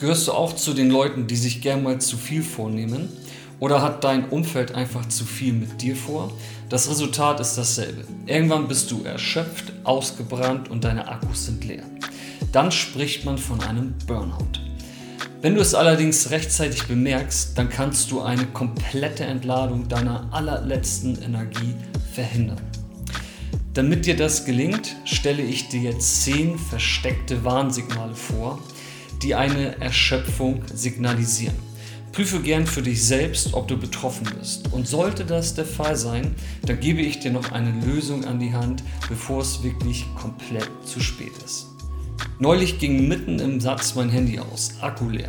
Gehörst du auch zu den Leuten, die sich gern mal zu viel vornehmen? Oder hat dein Umfeld einfach zu viel mit dir vor? Das Resultat ist dasselbe. Irgendwann bist du erschöpft, ausgebrannt und deine Akkus sind leer. Dann spricht man von einem Burnout. Wenn du es allerdings rechtzeitig bemerkst, dann kannst du eine komplette Entladung deiner allerletzten Energie verhindern. Damit dir das gelingt, stelle ich dir jetzt 10 versteckte Warnsignale vor, die eine Erschöpfung signalisieren. Prüfe gern für dich selbst, ob du betroffen bist. Und sollte das der Fall sein, dann gebe ich dir noch eine Lösung an die Hand, bevor es wirklich komplett zu spät ist. Neulich ging mitten im Satz mein Handy aus, Akku leer.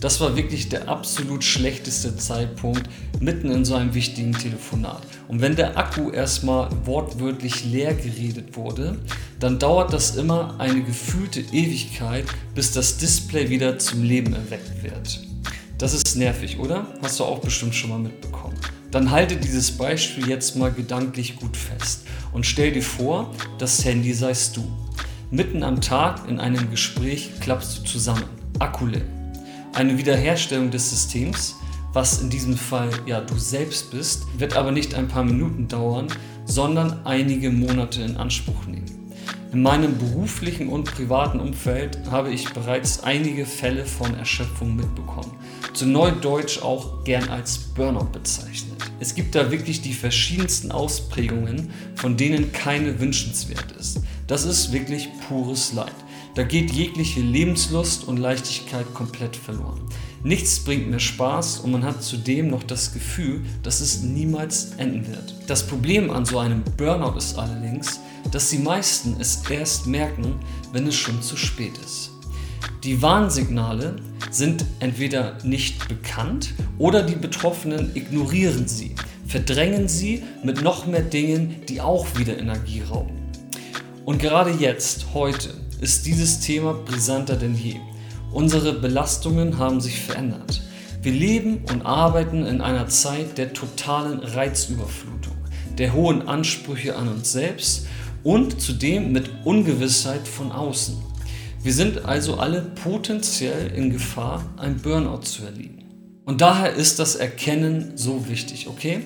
Das war wirklich der absolut schlechteste Zeitpunkt mitten in so einem wichtigen Telefonat. Und wenn der Akku erstmal wortwörtlich leer geredet wurde, dann dauert das immer eine gefühlte Ewigkeit, bis das Display wieder zum Leben erweckt wird. Das ist nervig, oder? Hast du auch bestimmt schon mal mitbekommen. Dann halte dieses Beispiel jetzt mal gedanklich gut fest und stell dir vor, das Handy seist du. Mitten am Tag in einem Gespräch klappst du zusammen. Akule. Eine Wiederherstellung des Systems, was in diesem Fall ja du selbst bist, wird aber nicht ein paar Minuten dauern, sondern einige Monate in Anspruch nehmen. In meinem beruflichen und privaten Umfeld habe ich bereits einige Fälle von Erschöpfung mitbekommen. Zu Neudeutsch auch gern als Burnout bezeichnet. Es gibt da wirklich die verschiedensten Ausprägungen, von denen keine wünschenswert ist. Das ist wirklich pures Leid. Da geht jegliche Lebenslust und Leichtigkeit komplett verloren. Nichts bringt mehr Spaß und man hat zudem noch das Gefühl, dass es niemals enden wird. Das Problem an so einem Burnout ist allerdings, dass die meisten es erst merken, wenn es schon zu spät ist. Die Warnsignale sind entweder nicht bekannt oder die Betroffenen ignorieren sie, verdrängen sie mit noch mehr Dingen, die auch wieder Energie rauben. Und gerade jetzt, heute, ist dieses Thema brisanter denn je. Unsere Belastungen haben sich verändert. Wir leben und arbeiten in einer Zeit der totalen Reizüberflutung, der hohen Ansprüche an uns selbst und zudem mit Ungewissheit von außen. Wir sind also alle potenziell in Gefahr, ein Burnout zu erliegen. Und daher ist das Erkennen so wichtig, okay?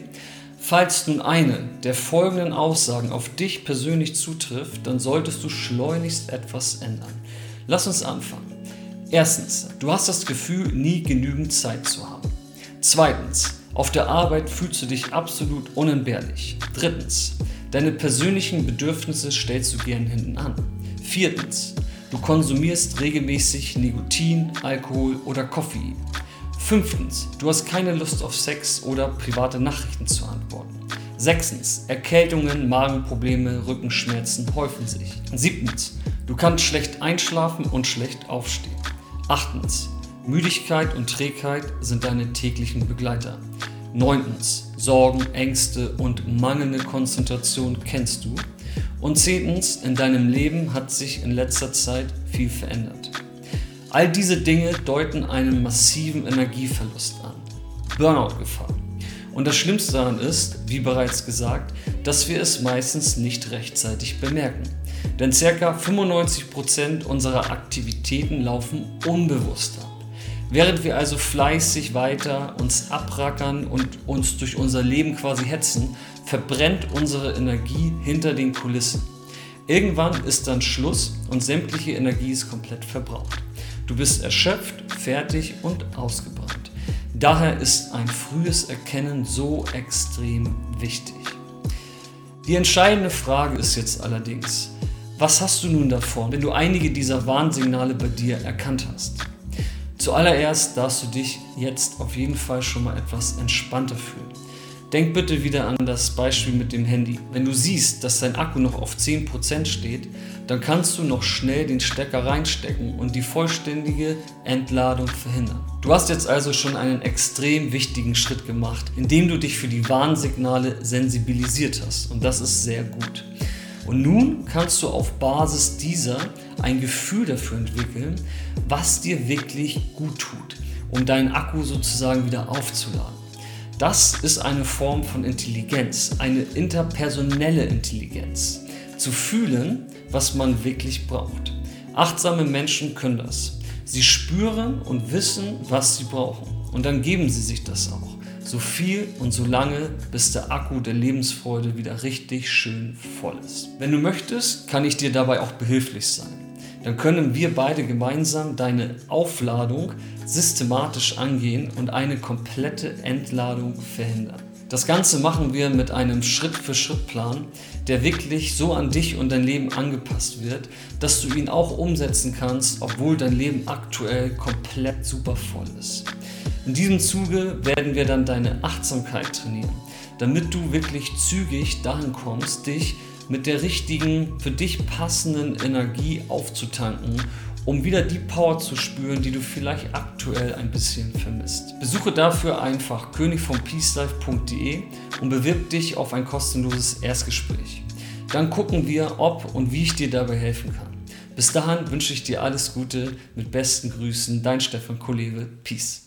Falls nun eine der folgenden Aussagen auf dich persönlich zutrifft, dann solltest du schleunigst etwas ändern. Lass uns anfangen. Erstens, du hast das Gefühl, nie genügend Zeit zu haben. Zweitens, auf der Arbeit fühlst du dich absolut unentbehrlich. Drittens, Deine persönlichen Bedürfnisse stellst du gern hinten an. Viertens, du konsumierst regelmäßig Nikotin, Alkohol oder Koffein. Fünftens, du hast keine Lust auf Sex oder private Nachrichten zu antworten. Sechstens, Erkältungen, Magenprobleme, Rückenschmerzen häufen sich. Siebtens, du kannst schlecht einschlafen und schlecht aufstehen. Achtens, Müdigkeit und Trägheit sind deine täglichen Begleiter. Neuntens, Sorgen, Ängste und mangelnde Konzentration kennst du. Und zehntens, in deinem Leben hat sich in letzter Zeit viel verändert. All diese Dinge deuten einen massiven Energieverlust an. Burnout-Gefahr. Und das Schlimmste daran ist, wie bereits gesagt, dass wir es meistens nicht rechtzeitig bemerken. Denn ca. 95% unserer Aktivitäten laufen unbewusst ab. Während wir also fleißig weiter uns abrackern und uns durch unser Leben quasi hetzen, verbrennt unsere Energie hinter den Kulissen. Irgendwann ist dann Schluss und sämtliche Energie ist komplett verbraucht. Du bist erschöpft, fertig und ausgebrannt. Daher ist ein frühes Erkennen so extrem wichtig. Die entscheidende Frage ist jetzt allerdings, was hast du nun davon, wenn du einige dieser Warnsignale bei dir erkannt hast? Zuallererst darfst du dich jetzt auf jeden Fall schon mal etwas entspannter fühlen. Denk bitte wieder an das Beispiel mit dem Handy. Wenn du siehst, dass dein Akku noch auf 10% steht, dann kannst du noch schnell den Stecker reinstecken und die vollständige Entladung verhindern. Du hast jetzt also schon einen extrem wichtigen Schritt gemacht, indem du dich für die Warnsignale sensibilisiert hast und das ist sehr gut. Und nun kannst du auf Basis dieser ein Gefühl dafür entwickeln, was dir wirklich gut tut, um deinen Akku sozusagen wieder aufzuladen. Das ist eine Form von Intelligenz, eine interpersonelle Intelligenz. Zu fühlen, was man wirklich braucht. Achtsame Menschen können das. Sie spüren und wissen, was sie brauchen. Und dann geben sie sich das auch. So viel und so lange, bis der Akku der Lebensfreude wieder richtig schön voll ist. Wenn du möchtest, kann ich dir dabei auch behilflich sein. Dann können wir beide gemeinsam deine Aufladung systematisch angehen und eine komplette Entladung verhindern. Das Ganze machen wir mit einem Schritt-für-Schritt-Plan, der wirklich so an dich und dein Leben angepasst wird, dass du ihn auch umsetzen kannst, obwohl dein Leben aktuell komplett super voll ist. In diesem Zuge werden wir dann deine Achtsamkeit trainieren, damit du wirklich zügig dahin kommst, dich mit der richtigen, für dich passenden Energie aufzutanken um wieder die Power zu spüren, die du vielleicht aktuell ein bisschen vermisst. Besuche dafür einfach königvompeacelife.de und bewirb dich auf ein kostenloses Erstgespräch. Dann gucken wir, ob und wie ich dir dabei helfen kann. Bis dahin wünsche ich dir alles Gute. Mit besten Grüßen, dein Stefan Kolewe. Peace.